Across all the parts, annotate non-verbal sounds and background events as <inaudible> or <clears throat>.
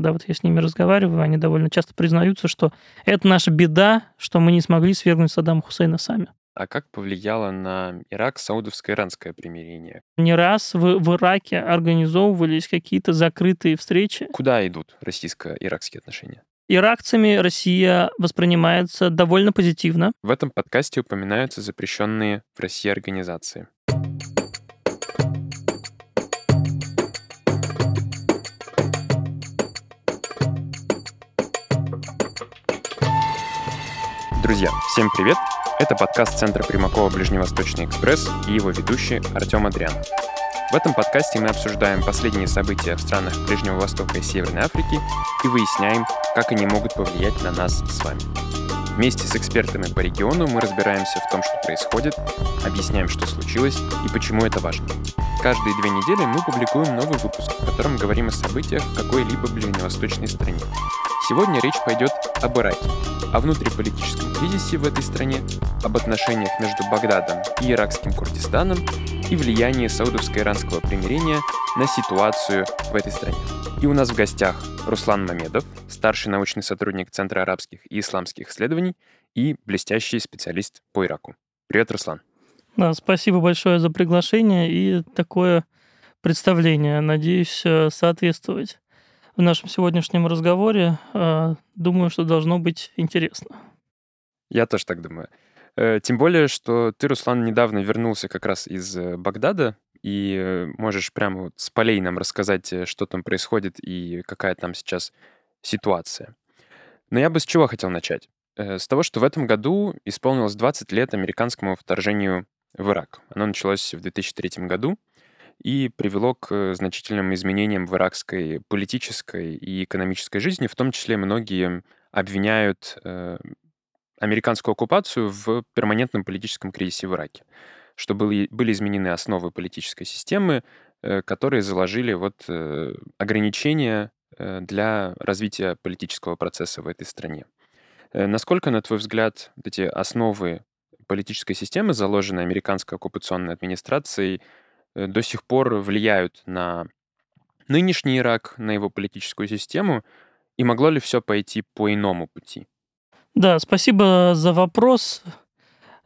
когда вот я с ними разговариваю, они довольно часто признаются, что это наша беда, что мы не смогли свергнуть Саддама Хусейна сами. А как повлияло на Ирак саудовско-иранское примирение? Не раз в, в Ираке организовывались какие-то закрытые встречи. Куда идут российско-иракские отношения? Иракцами Россия воспринимается довольно позитивно. В этом подкасте упоминаются запрещенные в России организации. Друзья, всем привет! Это подкаст Центра Примакова «Ближневосточный экспресс» и его ведущий Артем Адриан. В этом подкасте мы обсуждаем последние события в странах Ближнего Востока и Северной Африки и выясняем, как они могут повлиять на нас с вами. Вместе с экспертами по региону мы разбираемся в том, что происходит, объясняем, что случилось и почему это важно. Каждые две недели мы публикуем новый выпуск, в котором говорим о событиях в какой-либо ближневосточной стране. Сегодня речь пойдет об Ираке, о внутриполитическом кризисе в этой стране, об отношениях между Багдадом и иракским Курдистаном и влиянии саудовско-иранского примирения на ситуацию в этой стране. И у нас в гостях Руслан Мамедов, старший научный сотрудник Центра арабских и исламских исследований и блестящий специалист по Ираку. Привет, Руслан. Да, спасибо большое за приглашение и такое представление. Надеюсь э, соответствовать в нашем сегодняшнем разговоре. А, думаю, что должно быть интересно. Я тоже так думаю. Э, тем более, что ты, Руслан, недавно вернулся как раз из э, Багдада, и э, можешь прямо вот с полей нам рассказать, что там происходит и какая там сейчас ситуация. Но я бы с чего хотел начать? С того, что в этом году исполнилось 20 лет американскому вторжению в Ирак. Оно началось в 2003 году, и привело к э, значительным изменениям в иракской политической и экономической жизни. В том числе многие обвиняют э, американскую оккупацию в перманентном политическом кризисе в Ираке, что были, были изменены основы политической системы, э, которые заложили вот ограничения для развития политического процесса в этой стране. Насколько, на твой взгляд, эти основы политической системы, заложенные американской оккупационной администрацией, до сих пор влияют на нынешний Ирак, на его политическую систему, и могло ли все пойти по иному пути? Да, спасибо за вопрос.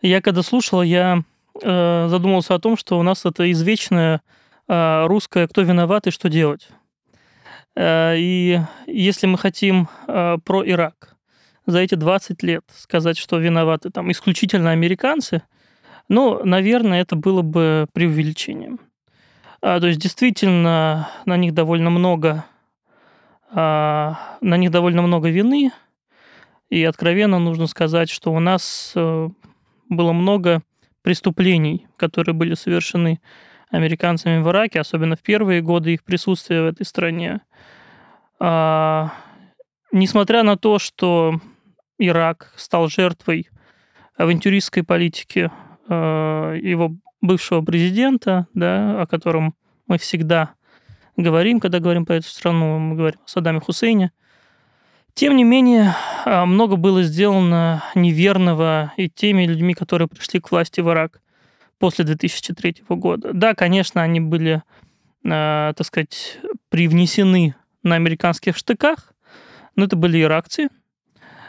Я когда слушал, я э, задумался о том, что у нас это извечное э, русское «кто виноват и что делать?». Э, и если мы хотим э, про Ирак за эти 20 лет сказать, что виноваты там исключительно американцы – ну, наверное, это было бы преувеличением. А, то есть действительно на них довольно много а, на них довольно много вины, и откровенно нужно сказать, что у нас а, было много преступлений, которые были совершены американцами в Ираке, особенно в первые годы их присутствия в этой стране. А, несмотря на то, что Ирак стал жертвой авантюристской политики Э, его бывшего президента, да, о котором мы всегда говорим, когда говорим про эту страну, мы говорим о Саддаме Хусейне. Тем не менее, э, много было сделано неверного и теми людьми, которые пришли к власти в Ирак после 2003 года. Да, конечно, они были, э, так сказать, привнесены на американских штыках, но это были иракцы,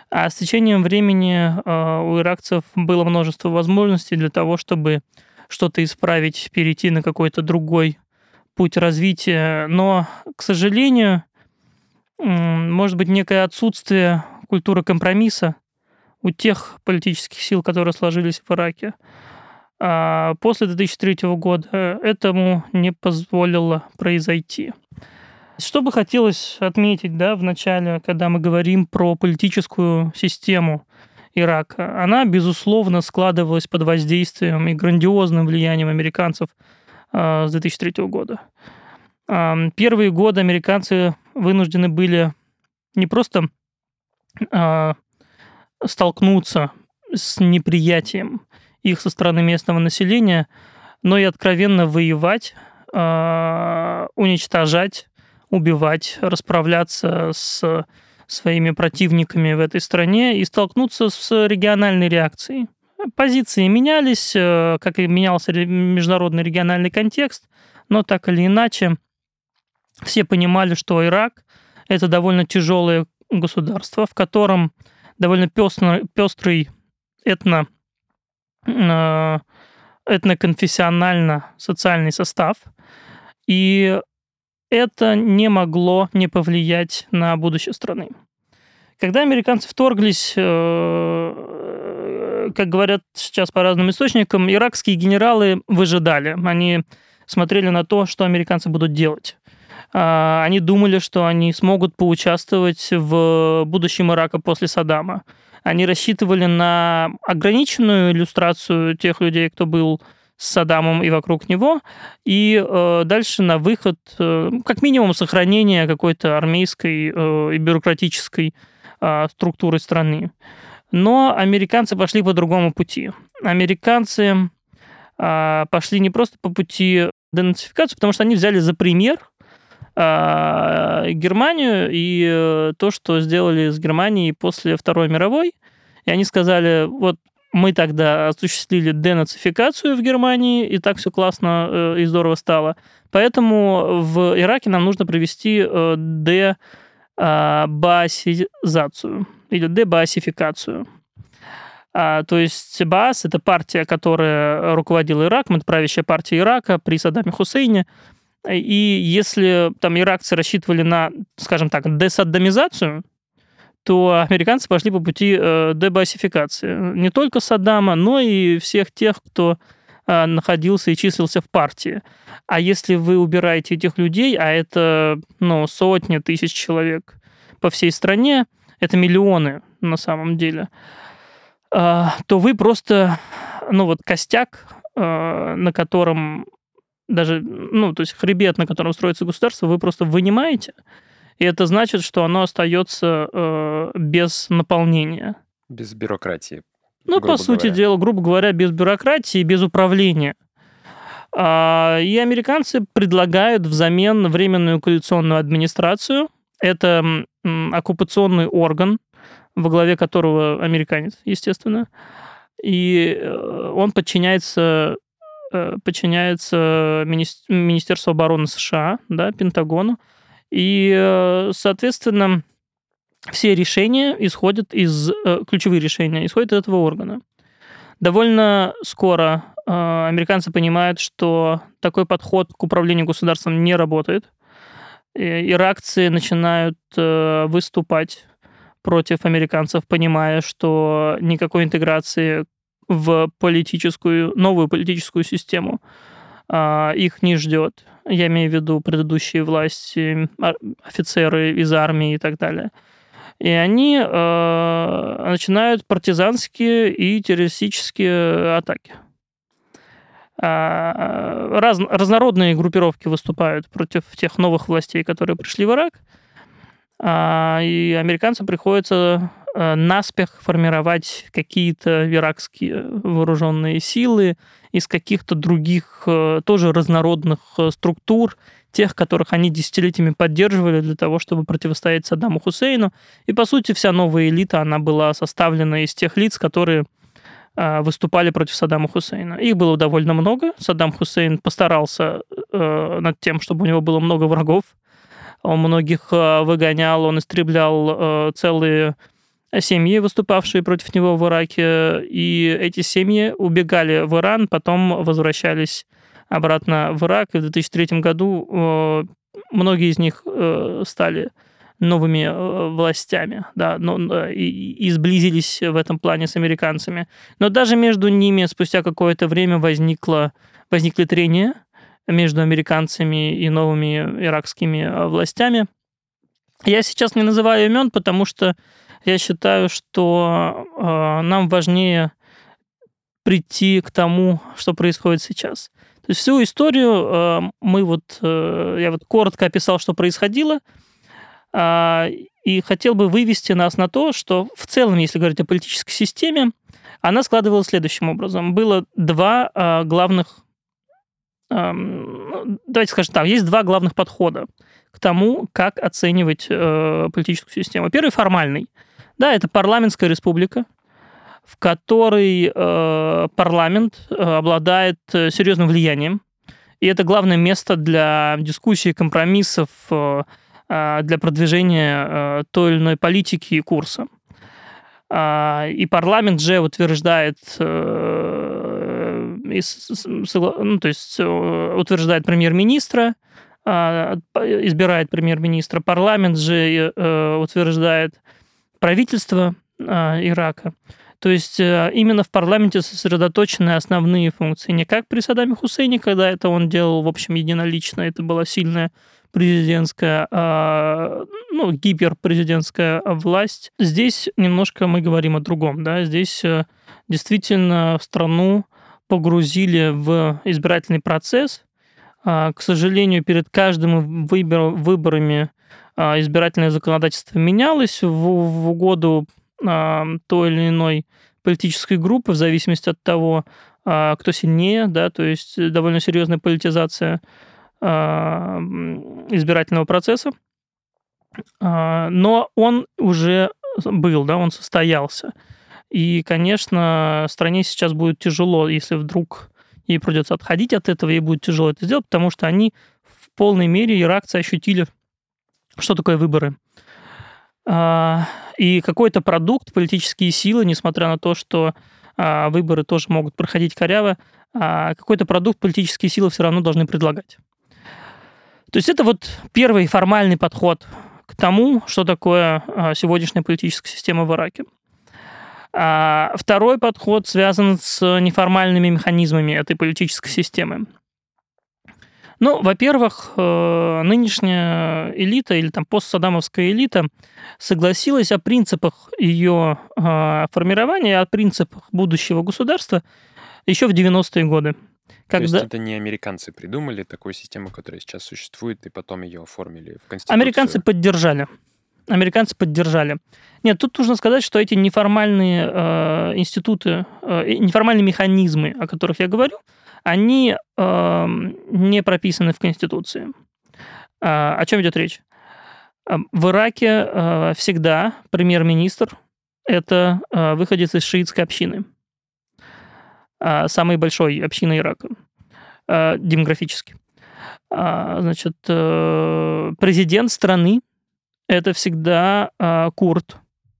а с течением времени а, у иракцев было множество возможностей для того, чтобы что-то исправить, перейти на какой-то другой путь развития. Но, к сожалению, может быть, некое отсутствие культуры компромисса у тех политических сил, которые сложились в Ираке. А после 2003 года этому не позволило произойти. Что бы хотелось отметить да, в начале, когда мы говорим про политическую систему Ирака? Она, безусловно, складывалась под воздействием и грандиозным влиянием американцев э, с 2003 года. Э, первые годы американцы вынуждены были не просто э, столкнуться с неприятием их со стороны местного населения, но и откровенно воевать, уничтожать убивать, расправляться с своими противниками в этой стране и столкнуться с региональной реакцией. Позиции менялись, э, как и менялся международный региональный контекст, но так или иначе все понимали, что Ирак Это довольно тяжелое государство, в котором довольно пестрый, пестрый этно, э, этноконфессионально-социальный состав. И это не могло не повлиять на будущее страны. Когда американцы вторглись, э, как говорят сейчас по разным источникам, иракские генералы выжидали. Они смотрели на то, что американцы будут делать. А, они думали, что они смогут поучаствовать в будущем Ирака после Саддама. Они рассчитывали на ограниченную иллюстрацию тех людей, кто был с Саддамом и вокруг него, и э, дальше на выход, э, как минимум, сохранение какой-то армейской э, и бюрократической э, структуры страны. Но американцы пошли по другому пути. Американцы э, пошли не просто по пути денацификации, потому что они взяли за пример э, Германию и э, то, что сделали с Германией после Второй мировой. И они сказали, вот мы тогда осуществили денацификацию в Германии, и так все классно э, и здорово стало. Поэтому в Ираке нам нужно провести э, дебаасизацию или дебаасификацию. А, то есть Баас – это партия, которая руководила Ираком, это правящая партия Ирака при Саддаме Хусейне. И если там иракцы рассчитывали на, скажем так, десаддамизацию, то американцы пошли по пути э, дебасификации. Не только Саддама, но и всех тех, кто э, находился и числился в партии. А если вы убираете этих людей, а это ну, сотни тысяч человек по всей стране, это миллионы на самом деле, э, то вы просто, ну вот костяк, на котором даже, ну, то есть хребет, на котором строится государство, вы просто вынимаете, и это значит, что оно остается э, без наполнения. Без бюрократии. Ну, по сути дела, грубо говоря, без бюрократии, без управления. А, и американцы предлагают взамен временную коалиционную администрацию. Это оккупационный орган, во главе которого американец, естественно. И э, он подчиняется э, подчиняется Министерству обороны США, да, Пентагону. И, э, соответственно, все решения исходят из, э, ключевые решения исходят из этого органа. Довольно скоро э, американцы понимают, что такой подход к управлению государством не работает. Иракцы начинают выступать против американцев, понимая, что никакой интеграции в политическую, новую политическую систему их не ждет. Я имею в виду предыдущие власти, офицеры из армии и так далее. И они э, начинают партизанские и террористические атаки. А, раз, разнородные группировки выступают против тех новых властей, которые пришли в Ирак. А, и американцам приходится э, наспех формировать какие-то иракские вооруженные силы из каких-то других э, тоже разнородных э, структур, тех, которых они десятилетиями поддерживали для того, чтобы противостоять Саддаму Хусейну. И, по сути, вся новая элита, она была составлена из тех лиц, которые выступали против Саддама Хусейна. Их было довольно много. Саддам Хусейн постарался над тем, чтобы у него было много врагов, он многих э, выгонял, он истреблял э, целые семьи, выступавшие против него в Ираке, и эти семьи убегали в Иран, потом возвращались обратно в Ирак, и в 2003 году э, многие из них стали новыми властями, да, но, и, и сблизились в этом плане с американцами. Но даже между ними спустя какое-то время возникло, возникли трения, между американцами и новыми иракскими э, властями. Я сейчас не называю имен, потому что я считаю, что э, нам важнее прийти к тому, что происходит сейчас. То есть всю историю э, мы вот, э, я вот коротко описал, что происходило, э, и хотел бы вывести нас на то, что в целом, если говорить о политической системе, она складывалась следующим образом. Было два э, главных ну, давайте скажем так, есть два главных подхода к тому, как оценивать э, политическую систему. Первый формальный. Да, это парламентская республика, в которой э, парламент э, обладает э, серьезным влиянием. И это главное место для дискуссий, компромиссов, э, для продвижения той или иной политики и курса. И парламент же утверждает, ну, то есть утверждает премьер-министра, избирает премьер-министра, парламент же утверждает правительство Ирака. То есть э, именно в парламенте сосредоточены основные функции. Не как при Саддаме Хусейне, когда это он делал, в общем, единолично, это была сильная президентская, а, ну, гиперпрезидентская власть. Здесь немножко мы говорим о другом, да, здесь э, действительно страну погрузили в избирательный процесс. А, к сожалению, перед каждым выбор, выборами а, избирательное законодательство менялось в, в угоду той или иной политической группы в зависимости от того, а, кто сильнее, да, то есть довольно серьезная политизация а, избирательного процесса. А, но он уже был, да, он состоялся. И, конечно, стране сейчас будет тяжело, если вдруг ей придется отходить от этого, ей будет тяжело это сделать, потому что они в полной мере, иракцы, ощутили, что такое выборы. И какой-то продукт, политические силы, несмотря на то, что а, выборы тоже могут проходить коряво, а, какой-то продукт политические силы все равно должны предлагать. То есть это вот первый формальный подход к тому, что такое а, сегодняшняя политическая система в Ираке. А второй подход связан с неформальными механизмами этой политической системы. Ну, во-первых, э, нынешняя элита или там постсадамовская элита согласилась о принципах ее а, формирования, о принципах будущего государства еще в 90-е годы. Когда... То есть это не американцы придумали такую систему, которая сейчас существует, и потом ее оформили в Конституцию? Американцы поддержали. Американцы поддержали. Нет, тут нужно сказать, что эти неформальные э, институты, э, неформальные механизмы, о которых я говорю, они э, не прописаны в Конституции. Э, о чем идет речь? Эм, в Ираке э, всегда премьер-министр это э, выходец из шиитской общины, э, самой большой общины Ирака э, демографически. Э, значит, э, президент страны это всегда э, курд.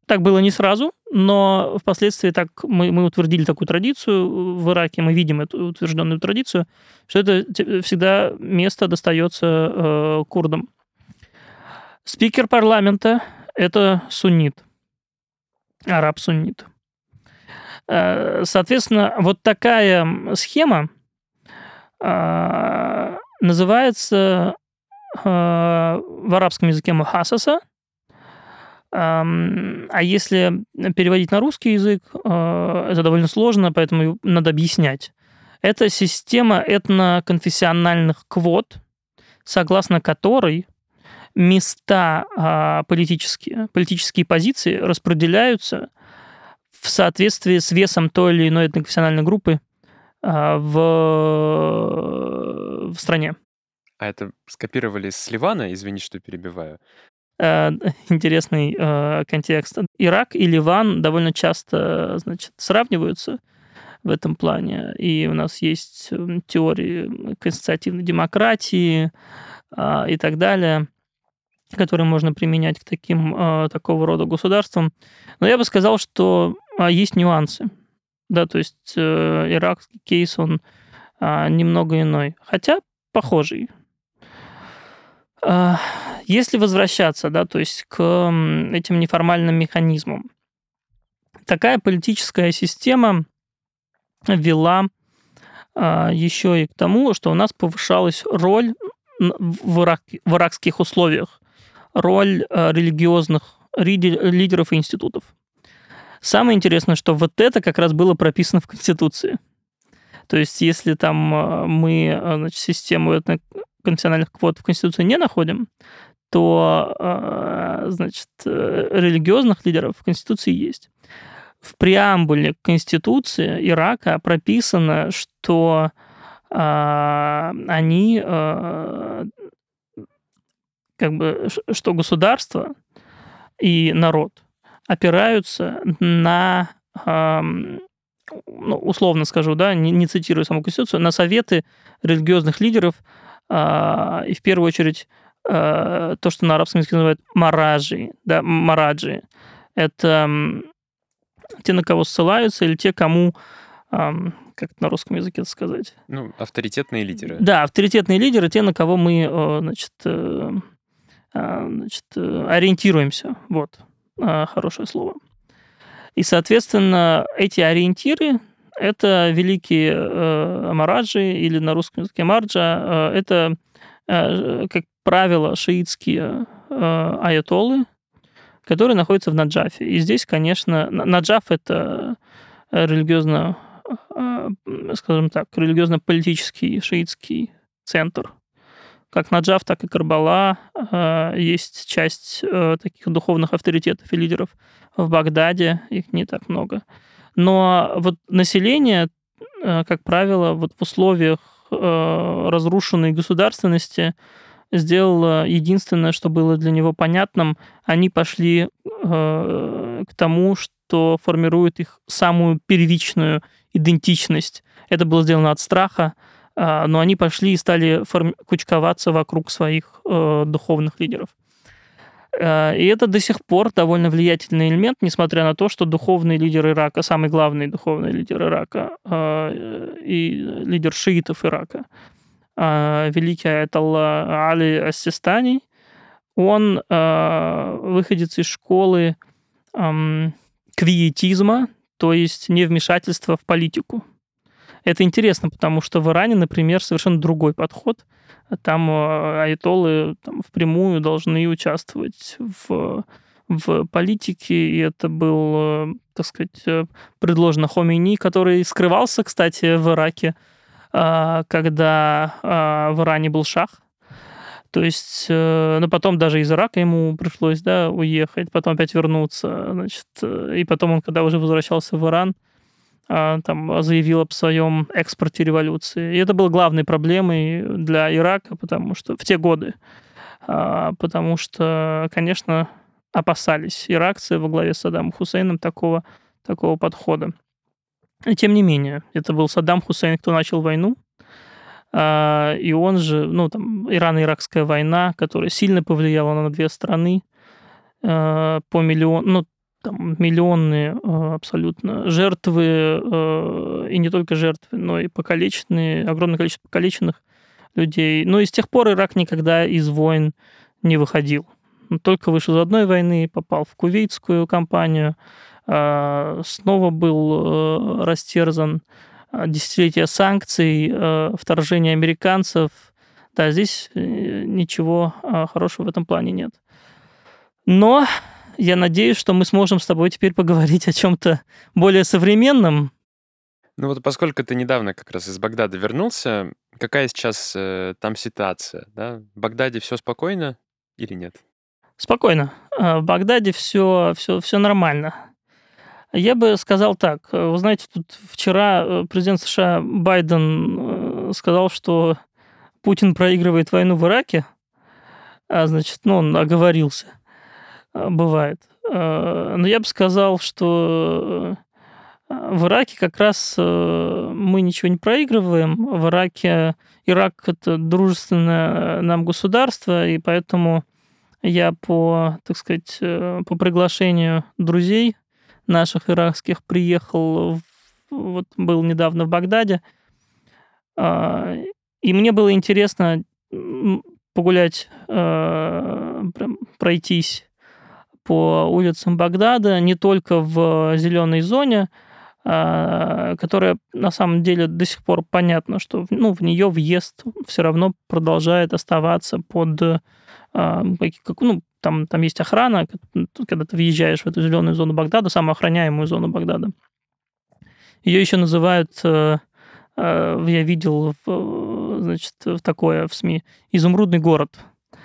Так было не сразу, но впоследствии так мы, мы утвердили такую традицию в Ираке, мы видим эту утвержденную традицию, что это всегда место достается э, курдам. Спикер парламента – это суннит, араб-суннит. Э, соответственно, вот такая схема э, называется э, в арабском языке мухасаса – а если переводить на русский язык, э, это довольно сложно, поэтому надо объяснять. Это система этноконфессиональных квот, согласно которой места а, политические, политические позиции распределяются в соответствии с весом той или иной этноконфессиональной группы а, в, в стране. А это скопировали с Ливана, извини, что перебиваю. Э, <laughs> интересный э, контекст. Ирак и Ливан довольно часто, значит, сравниваются в этом плане. И у нас есть теории конституционной демократии а, и так далее, которые можно применять к таким а, такого рода государствам. Но я бы сказал, что а, есть нюансы. Да, то есть э, иракский кейс, он немного иной. Хотя похожий. Если возвращаться, да, то есть к этим неформальным механизмам, такая политическая система вела а, еще и к тому, что у нас повышалась роль в, ирак, в иракских условиях, роль а, религиозных лидеров и институтов. Самое интересное, что вот это как раз было прописано в Конституции. То есть, если там а, мы значит, систему конфессиональных квот в Конституции не находим, то, а, значит, э, религиозных лидеров в Конституции есть. В преамбуле Конституции Ирака прописано, что а, они как бы, что государство и народ опираются на, ну, условно скажу, да, не, не цитирую саму Конституцию, на советы религиозных лидеров и в первую очередь то, что на арабском языке называют мараджи, да, мараджи. Это те, на кого ссылаются, или те, кому как это на русском языке это сказать? Ну, авторитетные лидеры. Да, авторитетные лидеры, те, на кого мы, значит, значит ориентируемся. Вот, хорошее слово. И, соответственно, эти ориентиры – это великие э, мараджи, или на русском языке марджа. Э, это, э, как правило, шиитские э, аятолы, которые находятся в Наджафе. И здесь, конечно, Наджаф – это религиозно, э, скажем так, религиозно-политический шиитский центр – как Наджав, так и Карбала э, есть часть э, таких духовных авторитетов и лидеров в Багдаде, их не так много. Но вот население, э, как правило, вот в условиях разрушенной государственности сделало единственное, что было для него понятным, они пошли к тому, что формирует их самую первичную идентичность. Это было сделано от страха, но они пошли и стали форми- кучковаться вокруг своих э, духовных лидеров. А, и это до сих пор довольно влиятельный элемент, несмотря на то, что духовный лидер Ирака, самый главный духовный лидер Ирака э, и лидер шиитов Ирака, э, великий Аятолла Али Ассистани, он э, выходец из школы э, квиетизма, то есть невмешательства в политику. Это интересно, потому что в Иране, например, совершенно другой подход. Там э, айтолы там, впрямую должны участвовать в, в политике, и это был, э, так сказать, э, предложено Хомейни, который скрывался, кстати, в Ираке, когда в Иране был шах. То есть, ну, потом даже из Ирака ему пришлось, да, уехать, потом опять вернуться, значит, и потом он, когда уже возвращался в Иран, там, заявил об своем экспорте революции. И это было главной проблемой для Ирака, потому что в те годы, а, потому что, конечно, опасались иракцы во главе с Саддамом Хусейном такого, такого подхода. И тем не менее, это был Саддам Хусейн, кто начал войну, а, и он же, ну, там, Ирано-Иракская война, которая сильно повлияла на две страны, по миллион, ну, там миллионные э, абсолютно жертвы, э, и не только жертвы, но и покалеченные, огромное количество покалеченных людей. Но и с тех пор Ирак никогда из войн не выходил. Он только вышел из одной войны, попал в кувейтскую кампанию, э, снова был растерзан десятилетия санкций, вторжение американцев. Да, здесь ничего хорошего в этом плане нет. Но я надеюсь, что мы сможем с тобой теперь поговорить о чем-то более современном. Ну вот поскольку ты недавно как раз из Багдада вернулся, какая сейчас э, там ситуация? Да? В Багдаде все спокойно или нет? Спокойно. А, в Багдаде все, все, все нормально. Я бы сказал так. Вы знаете, тут вчера э, президент США Байден э, сказал, что Путин проигрывает войну в Ираке, а значит, ну, он оговорился – бывает. А, но я бы сказал, что а, в Ираке как раз мы ничего не проигрываем. В Ираке Ирак – это дружественное нам государство, и поэтому я по, так сказать, э, по приглашению друзей наших иракских приехал, вот был недавно в Багдаде, и мне было интересно погулять, пройтись по улицам Багдада, не только в зеленой зоне, а, которая на самом деле до сих пор понятно, что ну, в нее въезд все равно продолжает оставаться под а, как, ну, там, там есть охрана, когда ты въезжаешь в эту зеленую зону Багдада, самую охраняемую зону Багдада. Ее еще называют, э, э, я видел, значит, такое в СМИ, изумрудный город.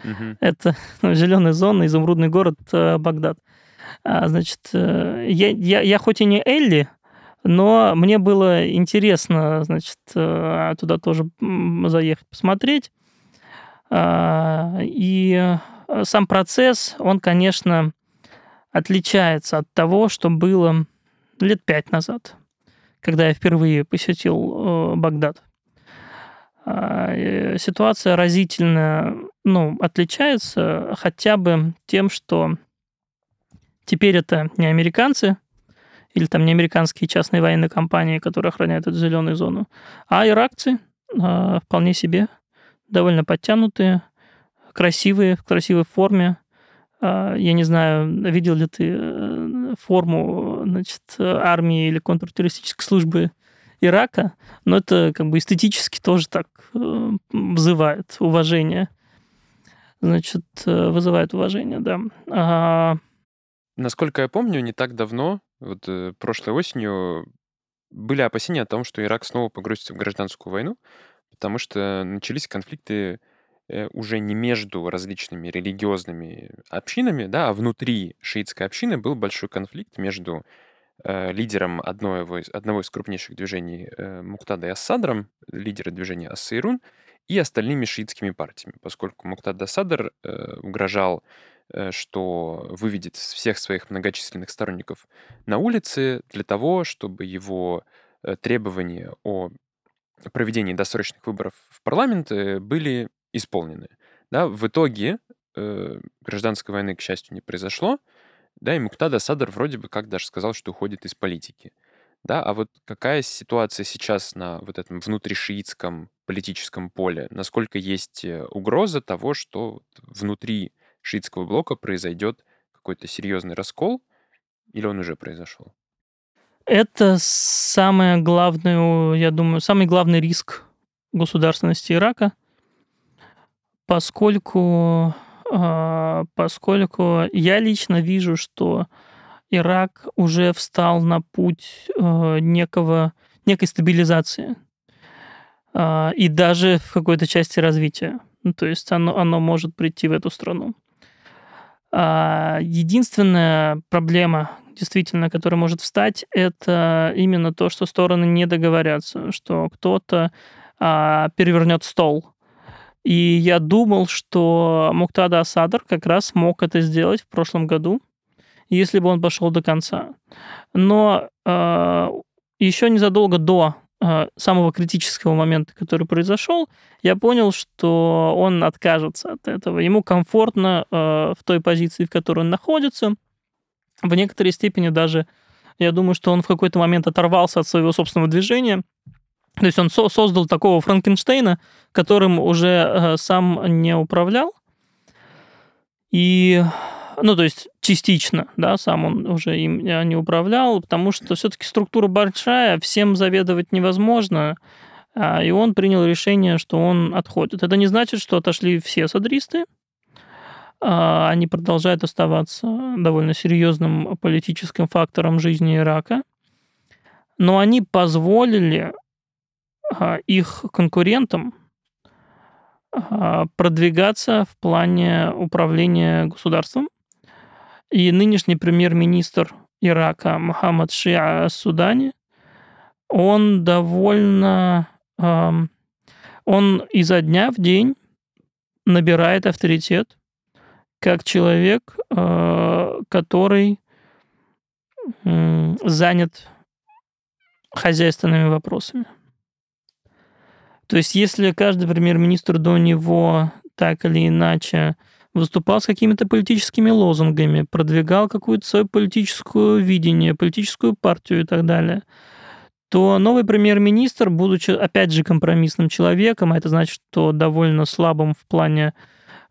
Угу. Это ну, зеленая зона, изумрудный город э, Багдад. А, значит, э, я, я, я хоть и не Элли, но мне было интересно, значит, э, туда тоже заехать, посмотреть. А, и сам процесс, он, конечно, отличается от того, что было лет пять назад, когда я впервые посетил Багдад. А, ситуация разительно ну, отличается хотя бы тем, что теперь это не американцы или там не американские частные военные компании, которые охраняют эту зеленую зону, а иракцы а, вполне себе довольно подтянутые, красивые, в красивой форме. А, я не знаю, видел ли ты э, форму значит, армии или контртеррористической службы Ирака, но это как бы эстетически тоже так э, вызывает уважение. Значит, э, вызывает уважение, да. А... Насколько я помню, не так давно, вот э, прошлой осенью, были опасения о том, что Ирак снова погрузится в гражданскую войну, потому что начались конфликты уже не между различными религиозными общинами, да, а внутри шиитской общины был большой конфликт между Э, лидером одного из, одного из крупнейших движений э, Муктада и Ассадром, лидера движения Ассайрун, и остальными шиитскими партиями, поскольку Муктад Ассадр э, угрожал, э, что выведет всех своих многочисленных сторонников на улицы для того, чтобы его э, требования о проведении досрочных выборов в парламент э, были исполнены. Да, в итоге э, гражданской войны, к счастью, не произошло, да, и Муктада Садр вроде бы как даже сказал, что уходит из политики. Да, а вот какая ситуация сейчас на вот этом внутришиитском политическом поле? Насколько есть э, угроза того, что внутри шиитского блока произойдет какой-то серьезный раскол, или он уже произошел? Это самое главное, я думаю, самый главный риск государственности Ирака, поскольку поскольку я лично вижу, что Ирак уже встал на путь э, некого, некой стабилизации а, и даже в какой-то части развития. Ну, то есть оно, оно может прийти в эту страну. А, единственная проблема, действительно, которая может встать, это именно то, что стороны не договорятся, что кто-то перевернет стол и я думал, что Муктада Асадр как раз мог это сделать в прошлом году, если бы он пошел до конца. Но э, еще незадолго до э, самого критического момента, который произошел, я понял, что он откажется от этого. Ему комфортно э, в той позиции, в которой он находится. В некоторой степени даже, я думаю, что он в какой-то момент оторвался от своего собственного движения то есть он со- создал такого Франкенштейна, которым уже э, сам не управлял. И, ну, то есть частично, да, сам он уже им не управлял, потому что все-таки структура большая, всем заведовать невозможно. А, и он принял решение, что он отходит. Это не значит, что отошли все садристы. А, они продолжают оставаться довольно серьезным политическим фактором жизни Ирака. Но они позволили их конкурентам а, продвигаться в плане управления государством. И нынешний премьер-министр Ирака Мухаммад Шиа Судани, он довольно... Он изо дня в день набирает авторитет как человек, а, который занят хозяйственными вопросами. То есть если каждый премьер-министр до него так или иначе выступал с какими-то политическими лозунгами, продвигал какую-то свою политическую видение, политическую партию и так далее, то новый премьер-министр, будучи, опять же, компромиссным человеком, а это значит, что довольно слабым в плане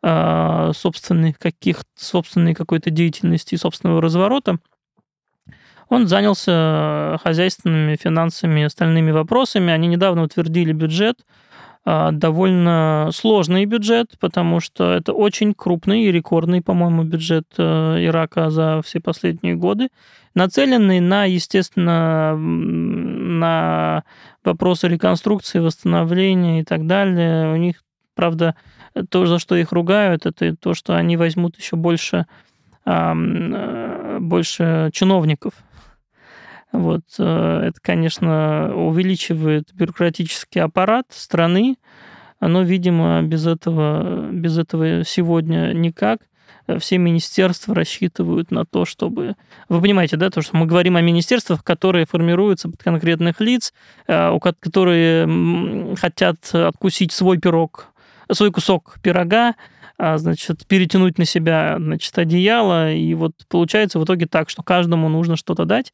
э, собственных каких собственной какой-то деятельности и собственного разворота, он занялся хозяйственными, финансами остальными вопросами. Они недавно утвердили бюджет, а, довольно сложный бюджет, потому что это очень крупный и рекордный, по-моему, бюджет э, Ирака за все последние годы, нацеленный на, естественно, на вопросы реконструкции, восстановления и так далее. У них, правда, то, за что их ругают, это то, что они возьмут еще больше, э, больше чиновников вот, э, это, конечно, увеличивает бюрократический аппарат страны, но, видимо, без этого, без этого сегодня никак. все министерства рассчитывают на то, чтобы... Вы понимаете, да, то, что мы говорим о министерствах, которые формируются под конкретных лиц, э, которые хотят откусить свой пирог, свой кусок пирога, а, значит, перетянуть на себя, значит, одеяло, и вот получается в итоге так, что каждому нужно что-то дать.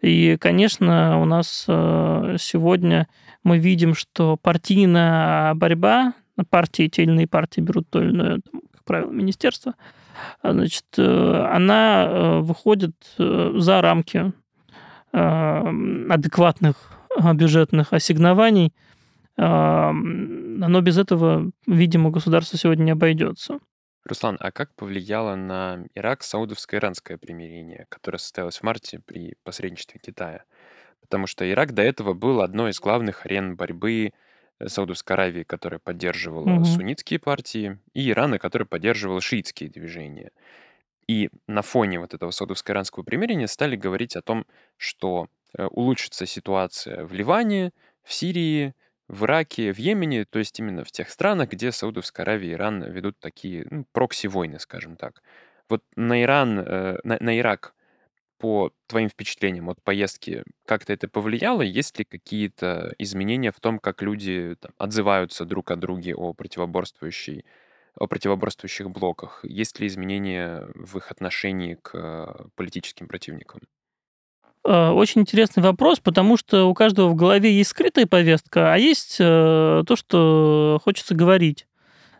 И, конечно, у нас э, сегодня мы видим, что партийная борьба, партии, те или иные партии берут то или иное, как правило, министерство, а, значит, э, она э, выходит за рамки адекватных бюджетных ассигнований, но без этого, видимо, государство сегодня не обойдется. Руслан, а как повлияло на Ирак саудовско-иранское примирение, которое состоялось в марте при посредничестве Китая? Потому что Ирак до этого был одной из главных арен борьбы э, Саудовской Аравии, которая поддерживала Мгм. суннитские партии, и Ирана, который поддерживал шиитские движения. И на фоне вот этого саудовско-иранского примирения стали говорить о том, что э, улучшится ситуация в Ливане, в Сирии, в Ираке, в Йемене, то есть именно в тех странах, где Саудовская Аравия и Иран ведут такие ну, прокси-войны, скажем так. Вот на Иран, э, на, на Ирак, по твоим впечатлениям от поездки, как-то это повлияло? Есть ли какие-то изменения в том, как люди там, отзываются друг о друге о противоборствующей о противоборствующих блоках? Есть ли изменения в их отношении к э, политическим противникам? Э, очень интересный вопрос, потому что у каждого в голове есть скрытая повестка, а есть э, то, что хочется говорить.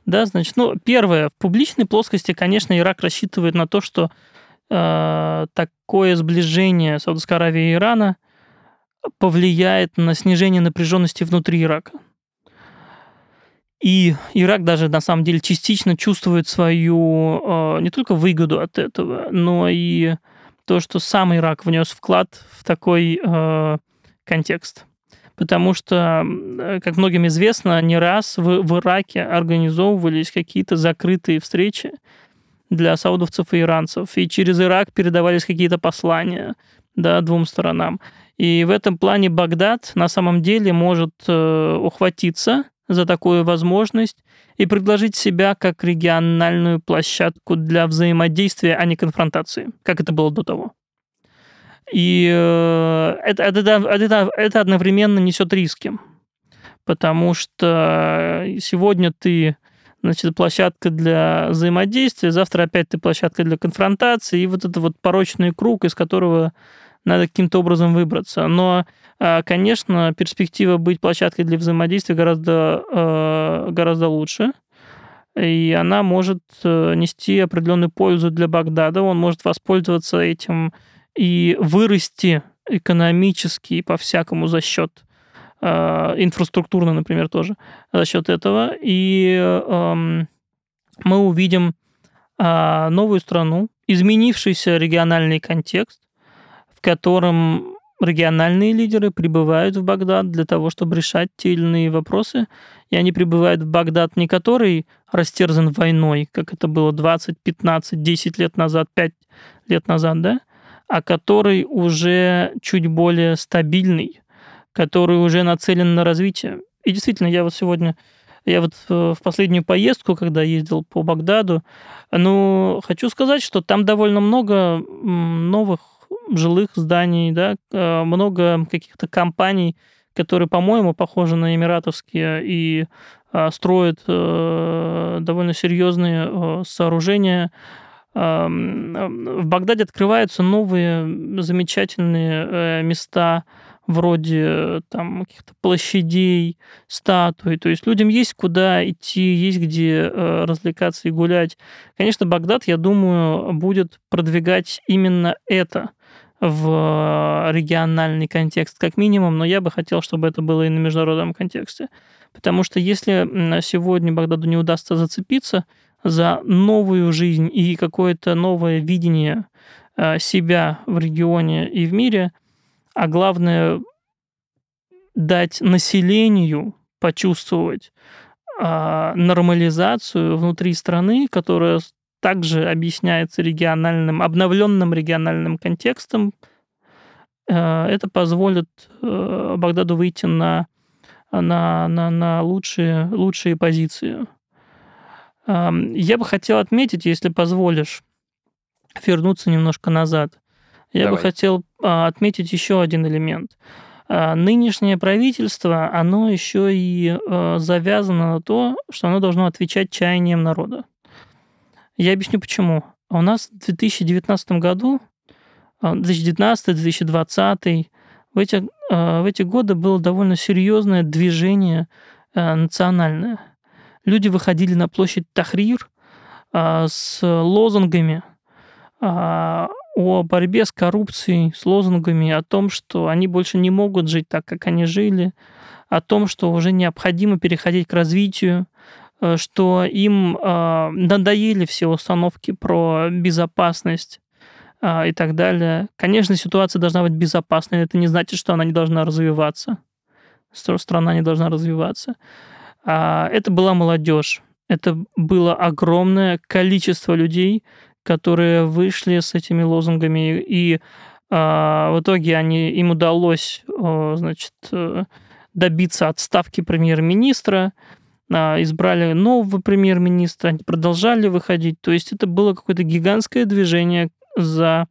Да, значит, ну, первое, в публичной плоскости, конечно, Ирак рассчитывает на то, что э, такое сближение Саудовской Аравии и Ирана повлияет на снижение напряженности внутри Ирака. И Ирак даже на самом деле частично чувствует свою э, не только выгоду от этого, но и то, что сам Ирак внес вклад в такой э, контекст. Потому что, э, как многим известно, не раз в, в Ираке организовывались какие-то закрытые встречи для саудовцев и иранцев, и через Ирак передавались какие-то послания да, двум сторонам. И в этом плане Багдад на самом деле может э, ухватиться за такую возможность и предложить себя как региональную площадку для взаимодействия, а не конфронтации, как это было до того. И э, это, это, это, это одновременно несет риски, потому что сегодня ты значит, площадка для взаимодействия, завтра опять ты площадка для конфронтации, и вот это вот порочный круг, из которого надо каким-то образом выбраться. Но, а, конечно, перспектива быть площадкой для взаимодействия гораздо, а, гораздо лучше. И она может э, нести определенную пользу для Багдада. Он может воспользоваться этим и вырасти экономически и по-всякому за счет а, инфраструктурно, например, тоже за счет этого. И мы увидим новую страну, изменившийся региональный контекст, котором региональные лидеры прибывают в Багдад для того, чтобы решать те или иные вопросы. И они прибывают в Багдад не который растерзан войной, как это было 20, 15, 10 лет назад, 5 лет назад, да, а который уже чуть более стабильный, который уже нацелен на развитие. И действительно, я вот сегодня, я вот в последнюю поездку, когда ездил по Багдаду, ну, хочу сказать, что там довольно много новых жилых зданий, да, э, много каких-то компаний, которые, по-моему, похожи на эмиратовские и а, строят э, довольно серьезные э, сооружения. В Багдаде открываются новые замечательные места вроде там каких-то площадей, статуй. То есть людям есть куда идти, есть где развлекаться и гулять. Конечно, Багдад, я думаю, будет продвигать именно это в региональный контекст как минимум, но я бы хотел, чтобы это было и на международном контексте. Потому что если сегодня Багдаду не удастся зацепиться за новую жизнь и какое-то новое видение э, себя в регионе и в мире, а главное дать населению почувствовать а, нормализацию внутри страны, которая также объясняется региональным, обновленным региональным контекстом. Э, это позволит э, Багдаду выйти на, на, на, на лучшие, лучшие позиции. Я бы хотел отметить, если позволишь, вернуться немножко назад. Я Давай. бы хотел а, отметить еще один элемент. А, нынешнее правительство, оно еще и завязано на то, что оно должно отвечать чаяниям народа. Я объясню почему. У нас в 2019 году, 2019-2020, в эти, в эти годы было довольно серьезное движение национальное. Люди выходили на площадь Тахрир с лозунгами о борьбе с коррупцией, с лозунгами о том, что они больше не могут жить так, как они жили, о том, что уже необходимо переходить к развитию, э, что им э, надоели все установки про безопасность э, и так далее. Конечно, ситуация должна быть безопасной, это не значит, что она не должна развиваться, страна не должна развиваться. А это была молодежь. Это было огромное количество людей, которые вышли с этими лозунгами, и а, в итоге они, им удалось, значит, э, добиться отставки премьер-министра, а, избрали нового премьер-министра, они продолжали выходить. То есть это было какое-то гигантское движение за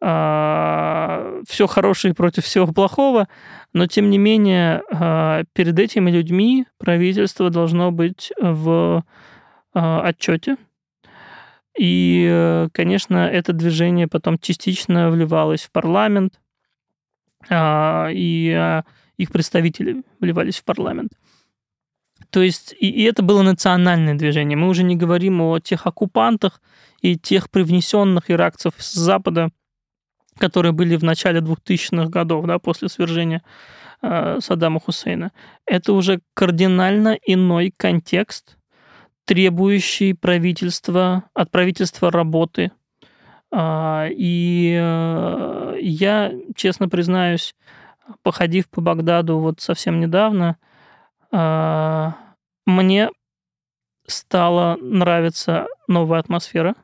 а, все хорошее против всего плохого, но тем не менее а, перед этими людьми правительство должно быть в а, отчете, и, э, конечно, это движение потом частично вливалось в парламент, а, и а, их представители вливались в парламент. То есть, и, и это было национальное движение. Мы уже не говорим о тех оккупантах и тех привнесенных иракцев с Запада, которые были в начале 2000-х годов, да, после свержения э, Саддама Хусейна. Это уже кардинально иной контекст, требующий правительства, от правительства работы. А, и э, я, честно признаюсь, походив по Багдаду вот совсем недавно, а, мне стала нравиться новая атмосфера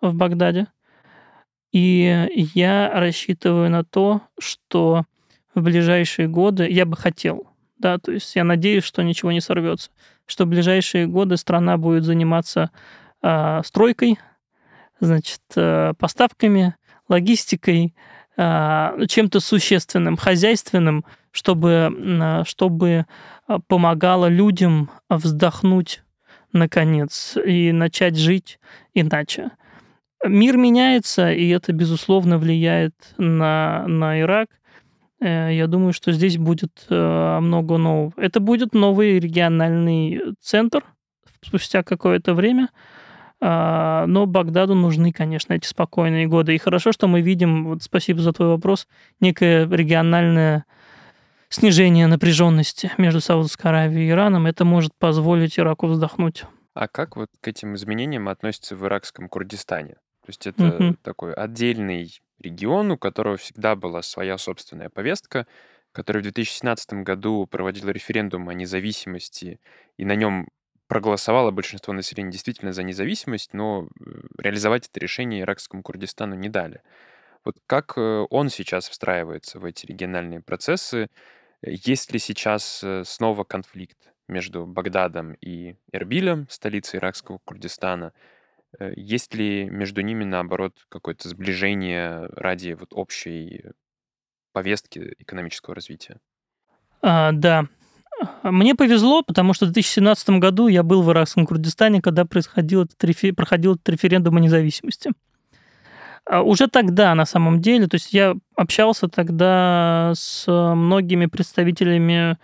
в Багдаде. И я рассчитываю на то, что в ближайшие годы я бы хотел, да, то есть я надеюсь, что ничего не сорвется, что в ближайшие годы страна будет заниматься э, стройкой, значит, э, поставками, логистикой, чем-то существенным, хозяйственным, чтобы, э, чтобы помогало людям вздохнуть наконец и начать жить иначе. Мир меняется, и это, безусловно, влияет на, на Ирак. Э, я думаю, что здесь будет э, много нового. Это будет новый региональный центр спустя какое-то время, но Багдаду нужны, конечно, эти спокойные годы. И хорошо, что мы видим, вот спасибо за твой вопрос, некое региональное снижение напряженности между Саудовской Аравией и Ираном. Это может позволить Ираку вздохнуть. А как вот к этим изменениям относится в иракском Курдистане? То есть это угу. такой отдельный регион, у которого всегда была своя собственная повестка, который в 2017 году проводил референдум о независимости, и на нем проголосовало большинство населения действительно за независимость, но э, реализовать это решение иракскому Курдистану не дали. Вот как э, он сейчас встраивается в эти региональные процессы? Есть ли сейчас э, снова конфликт между Багдадом и Эрбилем, столицей иракского Курдистана? Э, есть ли между ними, наоборот, какое-то сближение ради вот общей повестки экономического развития? А, да. Мне повезло, потому что в 2017 году я был в Иракском Курдистане, когда происходил этот рефи... проходил этот референдум о независимости. А уже тогда, на самом деле, то есть я общался тогда с многими представителями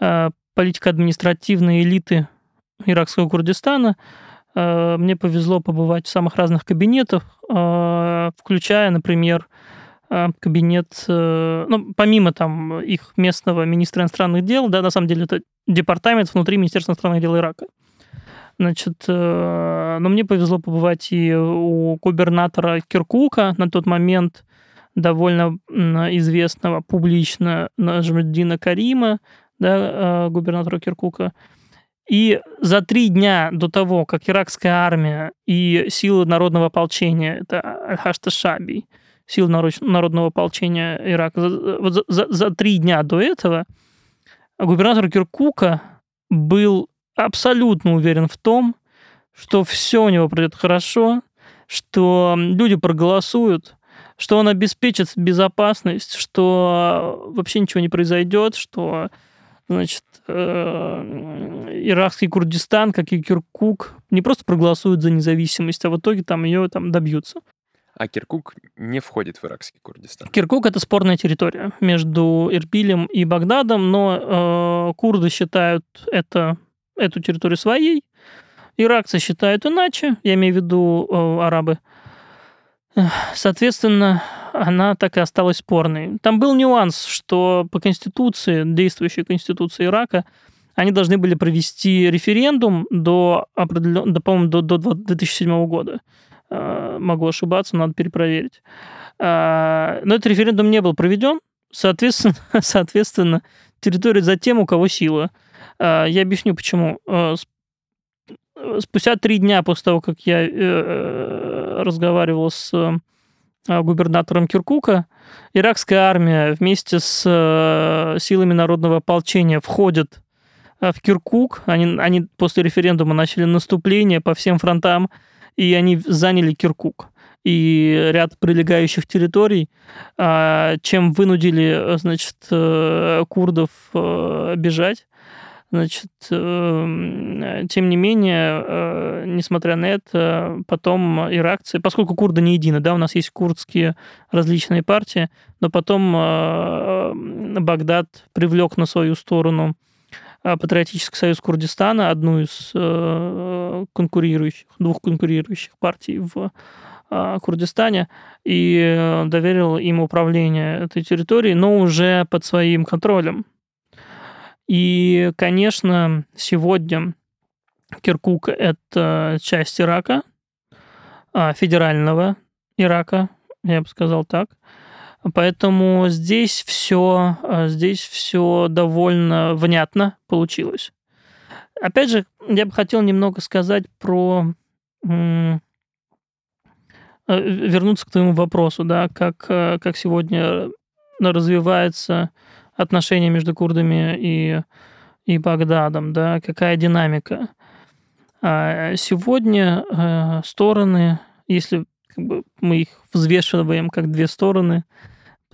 э, политико-административной элиты иракского Курдистана, Э, мне повезло побывать в самых разных кабинетах, э, включая, например, кабинет, ну, помимо там их местного министра иностранных дел, да, на самом деле это департамент внутри Министерства иностранных дел Ирака. Значит, но мне повезло побывать и у губернатора Киркука на тот момент довольно известного публично Нажмеддина Карима, да, губернатора Киркука, и за три дня до того, как иракская армия и силы народного ополчения, это Аль-Хашта Шаби, силы народного ополчения Ирака, вот за, за, за три дня до этого губернатор Киркука был абсолютно уверен в том, что все у него пройдет хорошо, что люди проголосуют, что он обеспечит безопасность, что вообще ничего не произойдет, что значит, э, иракский Курдистан, как и Киркук, не просто проголосуют за независимость, а в итоге там ее там добьются. А Киркук не входит в иракский Курдистан. Киркук это спорная территория между Ирбилем и Багдадом, но э, курды считают это, эту территорию своей, иракцы считают иначе, я имею в виду э, арабы. Соответственно, она так и осталась спорной. Там был нюанс, что по конституции, действующей конституции Ирака, они должны были провести референдум до, определен... до по-моему, до, до 2007 года. Э, могу ошибаться, надо перепроверить. Э, но этот референдум не был проведен. Соответственно, <laughs> соответственно территория за тем, у кого сила. Э, я объясню, почему. Спустя три дня после того, как я разговаривал с губернатором Киркука, иракская армия вместе с силами народного ополчения входит в Киркук. Они, они после референдума начали наступление по всем фронтам и они заняли Киркук и ряд прилегающих территорий, а, чем вынудили, значит, э, курдов э, бежать. Значит, э, тем не менее, несмотря на это, потом иракцы, поскольку курды не едины, да, у нас есть курдские различные партии, но потом Багдад привлек на свою сторону Патриотический союз Курдистана, одну из э, конкурирующих, двух конкурирующих партий в а, Курдистане, и доверил им управление этой территорией, но уже под своим контролем. И, конечно, сегодня Киркук – это часть Ирака, а, федерального Ирака, я бы сказал так. Поэтому здесь все, э, здесь все довольно внятно получилось. Опять же, я бы хотел немного сказать про э, вернуться к твоему вопросу, да, как, э, как сегодня развивается отношение между курдами и, и Багдадом, да, какая динамика. А сегодня стороны, если как бы мы их взвешиваем как две стороны,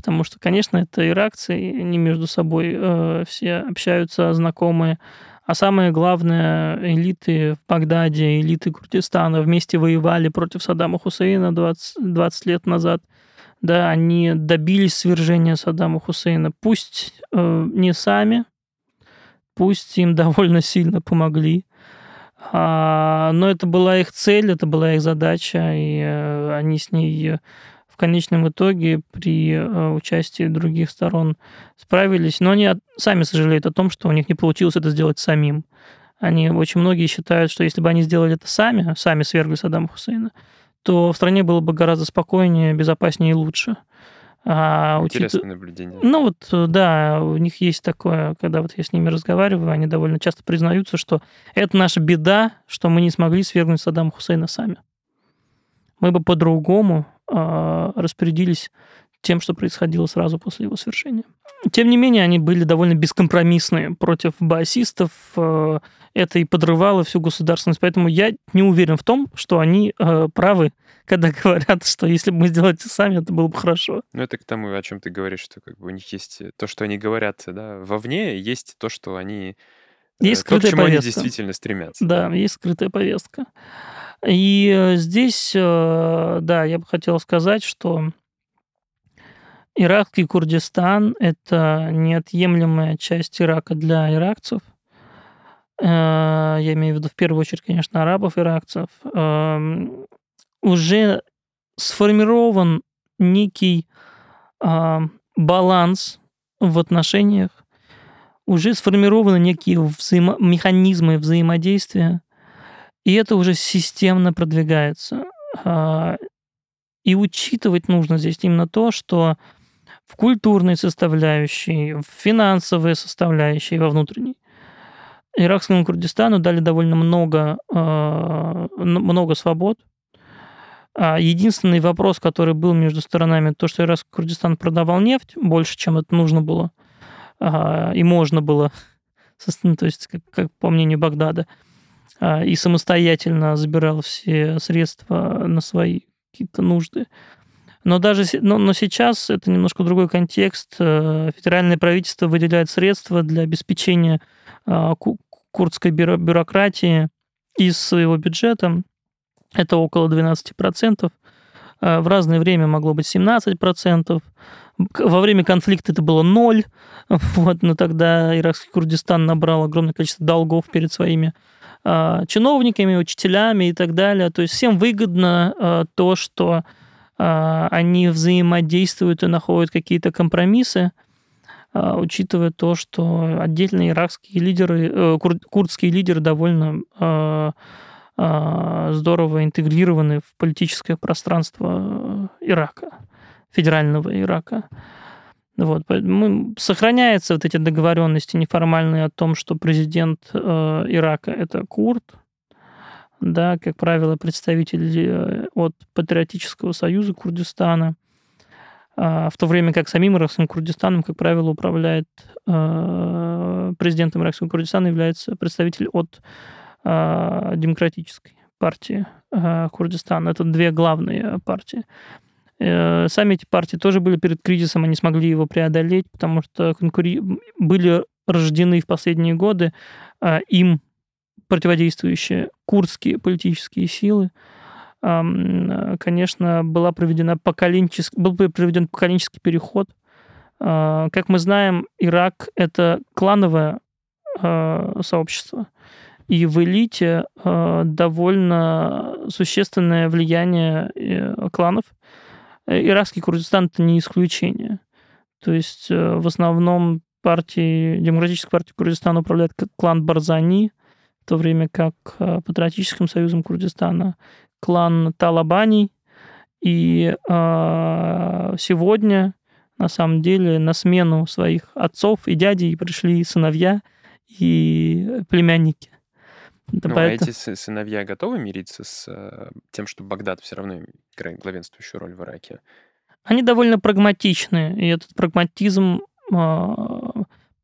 потому что, конечно, это иракцы, они между собой э, все общаются, знакомые. А самое главное, элиты в Багдаде, элиты Курдистана вместе воевали против Саддама Хусейна 20, 20 лет назад. Да, они добились свержения Саддама Хусейна. Пусть э, не сами, пусть им <laughs> довольно сильно помогли, а, но это была их цель, это была их задача, и э, они с ней в конечном итоге при э, участии других сторон справились. Но они сами сожалеют о том, что у них не получилось это сделать самим. Они очень многие считают, что если бы они сделали это сами, сами свергли Саддама Хусейна, то в стране было бы гораздо спокойнее, безопаснее и лучше. А, Интересное учит... наблюдение. Ну вот, э, да, у них есть такое, когда вот я с ними разговариваю, они довольно часто признаются, что это наша беда, что мы не смогли свергнуть Саддама Хусейна сами. Мы бы по-другому э, распорядились тем, что происходило сразу после его свершения. Тем не менее, они были довольно бескомпромиссные против басистов. Э, это и подрывало всю государственность. Поэтому я не уверен в том, что они э, правы, когда <laughs> говорят, что если бы мы сделали это сами, это было бы хорошо. Ну, это к тому, о чем ты говоришь, что как бы у них есть то, что они говорят да, вовне, есть то, что они... Э, есть скрытая то, к чему повестка. они действительно стремятся. Да, да, есть скрытая повестка. И здесь, да, я бы хотел сказать, что Иракский Курдистан – это неотъемлемая часть Ирака для иракцев. Э, я имею в виду в первую очередь, конечно, арабов, иракцев. Эм, уже сформирован некий а, баланс в отношениях, уже сформированы некие взаимо- механизмы взаимодействия, и это уже системно продвигается. А, и учитывать нужно здесь именно то, что в культурной составляющей, в финансовой составляющей, во внутренней. Иракскому Курдистану дали довольно много, э, много свобод. А единственный вопрос, который был между сторонами, то, что Иракский Курдистан продавал нефть больше, чем это нужно было а, и можно было, <laughs> то есть, как, как по мнению Багдада. И самостоятельно забирал все средства на свои какие-то нужды. Но даже но, но сейчас это немножко другой контекст. Федеральное правительство выделяет средства для обеспечения курдской бюрократии из своего бюджета. Это около 12%. Э, в разное время могло быть 17%. Во время конфликта это было ноль. <laughs> Вот, но тогда иракский Курдистан набрал огромное количество долгов перед своими э, чиновниками, учителями и так далее. То есть всем выгодно э, то, что они взаимодействуют и находят какие-то компромиссы, учитывая то, что отдельные иракские лидеры, курдские лидеры довольно а, здорово интегрированы в политическое пространство э, Ирака, федерального Ирака. Вот, мы, сохраняются вот эти договоренности неформальные о том, что президент э, Ирака это курд, да, как правило, представитель э, от Патриотического союза Курдистана, э, в то время как самим иракским Курдистаном, как правило, управляет э, президентом иракского Курдистана является представитель от а, демократической партии а, Курдистана. Это две главные партии. Э, сами эти партии тоже были перед кризисом, они смогли его преодолеть, потому что конкури... были рождены в последние годы а, им противодействующие курдские политические силы. Конечно, была проведена поколенческий, был проведен поколенческий переход. Как мы знаем, Ирак — это клановое сообщество. И в элите э, довольно существенное влияние э, кланов. Э, иракский Курдистан это не исключение. То есть э, в основном партии, Демократической партии Курдистана управляет клан Барзани, в то время как э, Патриотическим союзом Курдистана клан Талабани. И э, сегодня, на самом деле, на смену своих отцов и дядей пришли сыновья и племянники. Это ну, поэтому... а эти сыновья готовы мириться с э, тем, что Багдад все равно играет главенствующую роль в Ираке? Они довольно прагматичны, и этот прагматизм э,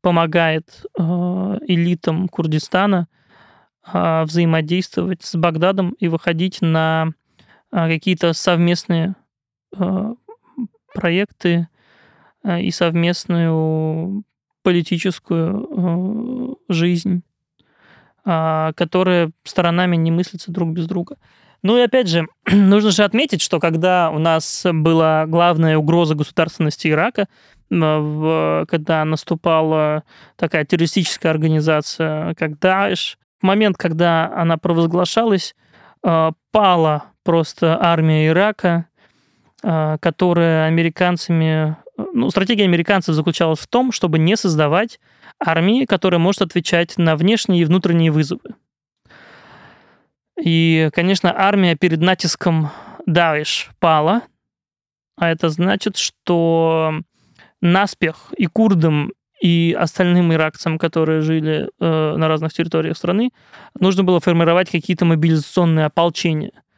помогает э, элитам Курдистана э, взаимодействовать с Багдадом и выходить на э, какие-то совместные э, проекты э, и совместную политическую э, жизнь а, которые сторонами не мыслятся друг без друга. Ну и опять же, <clears throat> нужно же отметить, что когда у нас была главная угроза государственности Ирака, когда наступала такая террористическая организация, как Даиш, в момент, когда она провозглашалась, а, пала просто армия Ирака, а, которая американцами... Ну, стратегия американцев заключалась в том, чтобы не создавать армии, которая может отвечать на внешние и внутренние вызовы. И, конечно, армия перед натиском Даиш пала, а это значит, что наспех и курдам, и остальным иракцам, которые жили э, на разных территориях страны, нужно было формировать какие-то мобилизационные ополчения –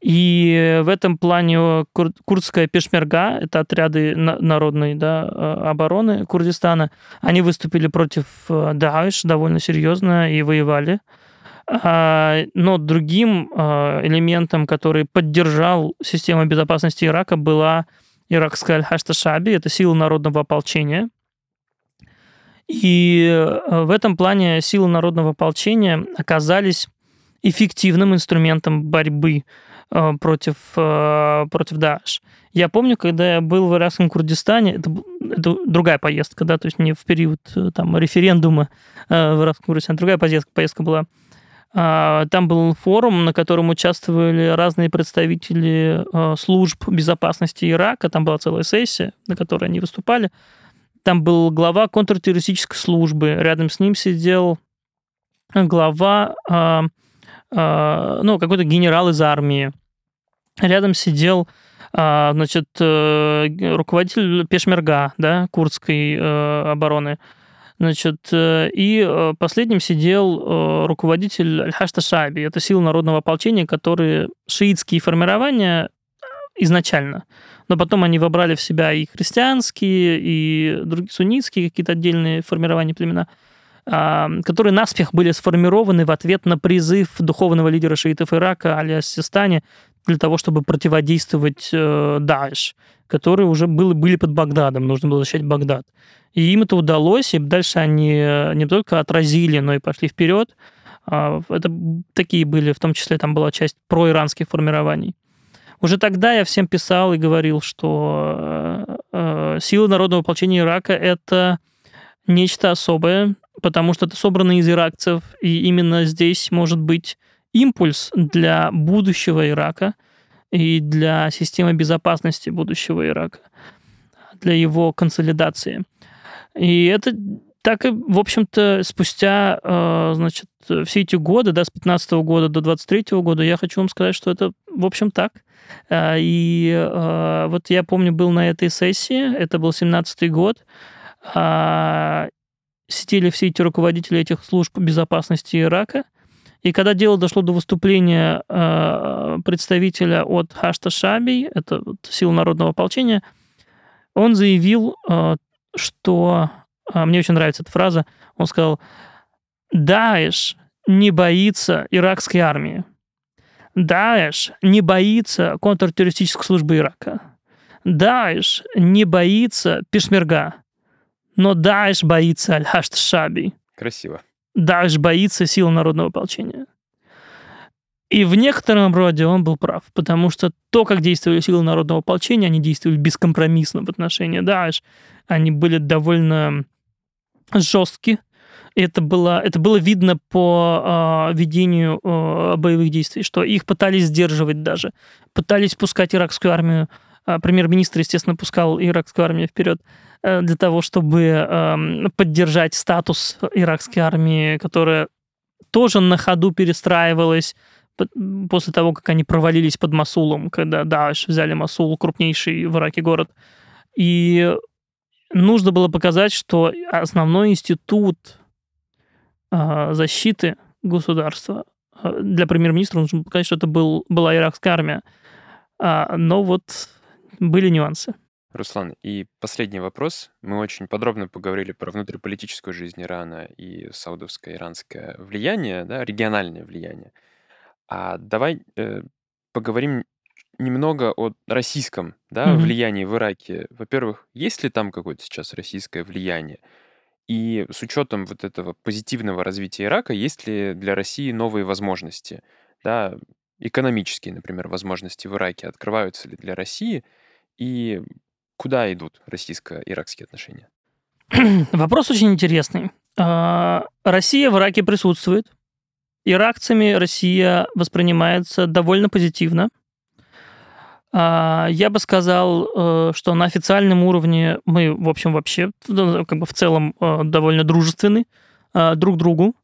и в этом плане кур- курдская пешмерга, это отряды народной да, э, обороны Курдистана, они выступили против э, Даиш довольно серьезно и воевали. А, но другим э, элементом, который поддержал систему безопасности Ирака, была иракская Аль-Хашташаби, это сила народного ополчения. И в этом плане силы народного ополчения оказались эффективным инструментом борьбы Э, против, э, против Дааш. Я помню, когда я был в Иракском Курдистане, это, это другая поездка, да, то есть не в период э, там, референдума в Иракском Курдистане, другая поездка, поездка была. А, там был форум, на котором участвовали разные представители служб безопасности Ирака, там была целая сессия, на которой они выступали. Там был глава контртеррористической службы, рядом с ним сидел глава ну, какой-то генерал из армии. Рядом сидел а, значит, э, руководитель Пешмерга, да, курдской э, обороны. Значит, э, и последним сидел руководитель Аль-Хашта Шаби. Это силы народного ополчения, которые шиитские формирования изначально. Но потом они вобрали в себя и христианские, и другие суннитские какие-то отдельные формирования племена. которые наспех были сформированы в ответ на призыв духовного лидера шиитов Ирака Али Систани для того, чтобы противодействовать э, Даиш, которые уже были, были под Багдадом, нужно было защищать Багдад. И им это удалось, и дальше они э, не только отразили, но и пошли вперед. А, это такие были, в том числе там была часть проиранских формирований. Уже тогда я всем писал и говорил, что э, э, силы народного ополчения Ирака — это нечто особое, потому что это собрано из иракцев, и именно здесь может быть импульс для будущего Ирака и для системы безопасности будущего Ирака, для его консолидации. И это так и, в общем-то, спустя, э, значит, все эти годы, да, с 15 года до 23 года, я хочу вам сказать, что это, в общем, так. Э, и э, вот я помню, был на этой сессии, это был 17 год, сидели все эти руководители этих служб безопасности Ирака, и когда дело дошло до выступления представителя от Хашта Шаби, это вот сила народного ополчения, он заявил, что а, мне очень нравится эта фраза, он сказал, Даиш не боится иракской армии. Даиш не боится контртеррористической службы Ирака. Даиш не боится Пешмерга. Но Даиш боится Аль-Хашт Шаби. Красиво. Даиш боится сил народного ополчения. И в некотором роде он был прав, потому что то, как действовали силы народного ополчения, они действовали бескомпромиссно в отношении Даиш. Они были довольно жесткие. Это было, это было видно по э, ведению э, боевых действий, что их пытались сдерживать даже. Пытались пускать иракскую армию. Э, премьер-министр, естественно, пускал иракскую армию вперед для того, чтобы э, поддержать статус иракской армии, которая тоже на ходу перестраивалась после того, как они провалились под Масулом, когда Дааш взяли Масул, крупнейший в Ираке город. И нужно было показать, что основной институт э, защиты государства э, для премьер-министра нужно показать, что это был, была иракская армия. А, но вот были нюансы. Руслан, и последний вопрос. Мы очень подробно поговорили про внутриполитическую жизнь Ирана и саудовское иранское влияние, да, региональное влияние. А давай э, поговорим немного о российском да, mm-hmm. влиянии в Ираке. Во-первых, есть ли там какое-то сейчас российское влияние? И с учетом вот этого позитивного развития Ирака, есть ли для России новые возможности? Да, экономические, например, возможности в Ираке открываются ли для России? И куда идут российско-иракские отношения? <clears throat> Вопрос очень интересный. А, Россия в Ираке присутствует. Иракцами Россия воспринимается довольно позитивно. А, я бы сказал, э, что на официальном уровне мы, в общем, вообще как бы в целом э, довольно дружественны э, друг другу.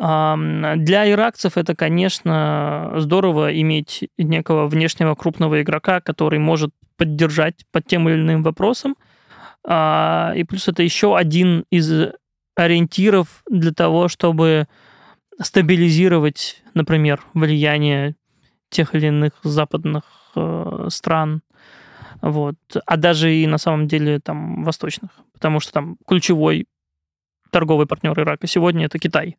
Для иракцев это, конечно, здорово иметь некого внешнего крупного игрока, который может поддержать под тем или иным вопросом. А, и плюс это еще один из ориентиров для того, чтобы стабилизировать, например, влияние тех или иных западных э, стран, вот, а даже и на самом деле там восточных, потому что там ключевой торговый партнер Ирака сегодня это Китай.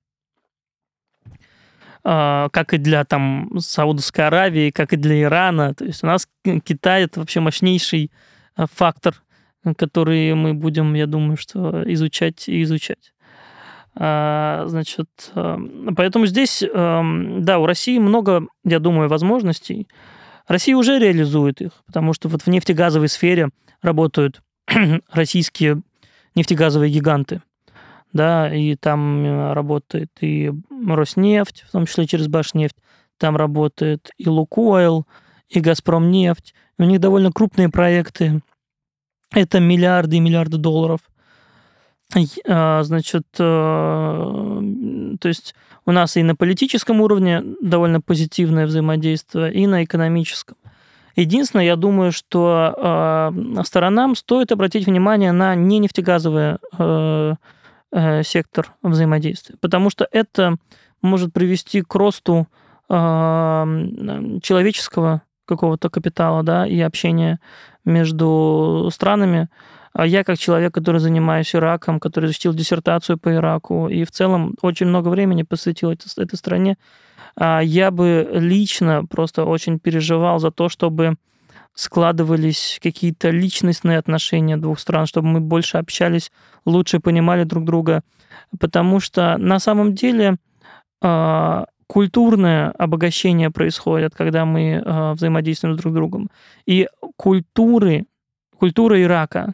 Э, как и для там Саудовской Аравии, как и для Ирана. То есть у нас Китай это вообще мощнейший э, фактор, который мы будем, я думаю, что изучать и изучать. А, значит, поэтому здесь, да, у России много, я думаю, возможностей. Россия уже реализует их, потому что вот в нефтегазовой сфере работают <clears throat> российские нефтегазовые гиганты. Да, и там э, работает и Роснефть, в том числе через Башнефть, там работает и Лукойл, и Газпромнефть. У них довольно крупные проекты. Это миллиарды и миллиарды долларов. А, значит, э, то есть у нас и на политическом уровне довольно позитивное взаимодействие, и на экономическом. Единственное, я думаю, что э, сторонам стоит обратить внимание на не нефтегазовый э, э, сектор взаимодействия, потому что это может привести к росту э, человеческого какого-то капитала да, и общения между странами, А я как человек, который занимаюсь Ираком, который защитил диссертацию по Ираку и в целом очень много времени посвятил этой, этой стране, а, я бы лично просто очень переживал за то, чтобы складывались какие-то личностные отношения двух стран, чтобы мы больше общались, лучше понимали друг друга. Потому что на самом деле а, культурное обогащение происходит, когда мы а, взаимодействуем друг с другом. И культуры, культура Ирака,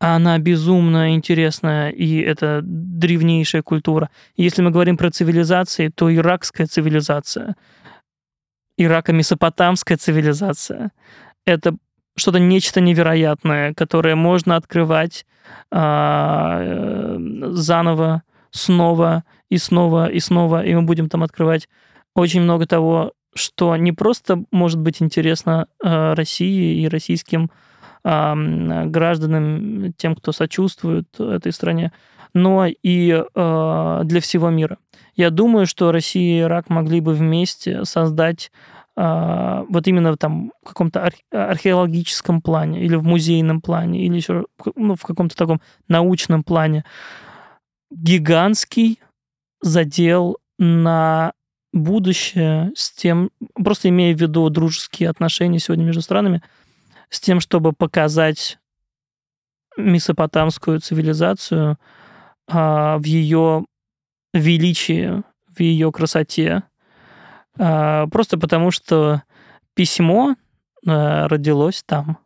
она безумно интересная, и это древнейшая культура. Если мы говорим про цивилизации, то иракская цивилизация, ирако-месопотамская цивилизация, это что-то нечто невероятное, которое можно открывать э, заново, снова и снова и снова, и мы будем там открывать очень много того, что не просто может быть интересно э, России и российским э, гражданам, тем, кто сочувствует этой стране, но и э, для всего мира. Я думаю, что Россия и Ирак могли бы вместе создать вот именно там в каком-то археологическом плане или в музейном плане или еще ну, в каком-то таком научном плане гигантский задел на будущее с тем, просто имея в виду дружеские отношения сегодня между странами, с тем, чтобы показать месопотамскую цивилизацию а, в ее величии, в ее красоте, а, просто потому, что письмо а, родилось там.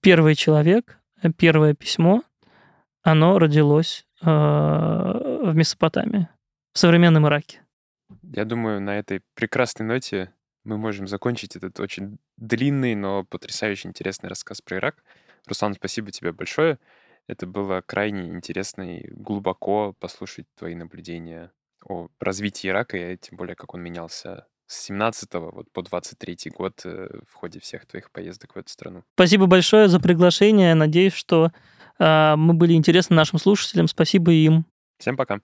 Первый человек, первое письмо, оно родилось а, в Месопотамии, в современном Ираке. Я думаю, на этой прекрасной ноте мы можем закончить этот очень длинный, но потрясающе интересный рассказ про Ирак. Руслан, спасибо тебе большое. Это было крайне интересно и глубоко послушать твои наблюдения о развитии Ирака, и тем более, как он менялся с 17 вот по 23 год э, в ходе всех твоих поездок в эту страну. Спасибо большое за приглашение. Надеюсь, что э, мы были интересны нашим слушателям. Спасибо им. Всем пока.